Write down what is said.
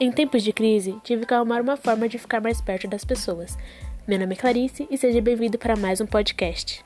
Em tempos de crise, tive que arrumar uma forma de ficar mais perto das pessoas. Meu nome é Clarice e seja bem-vindo para mais um podcast.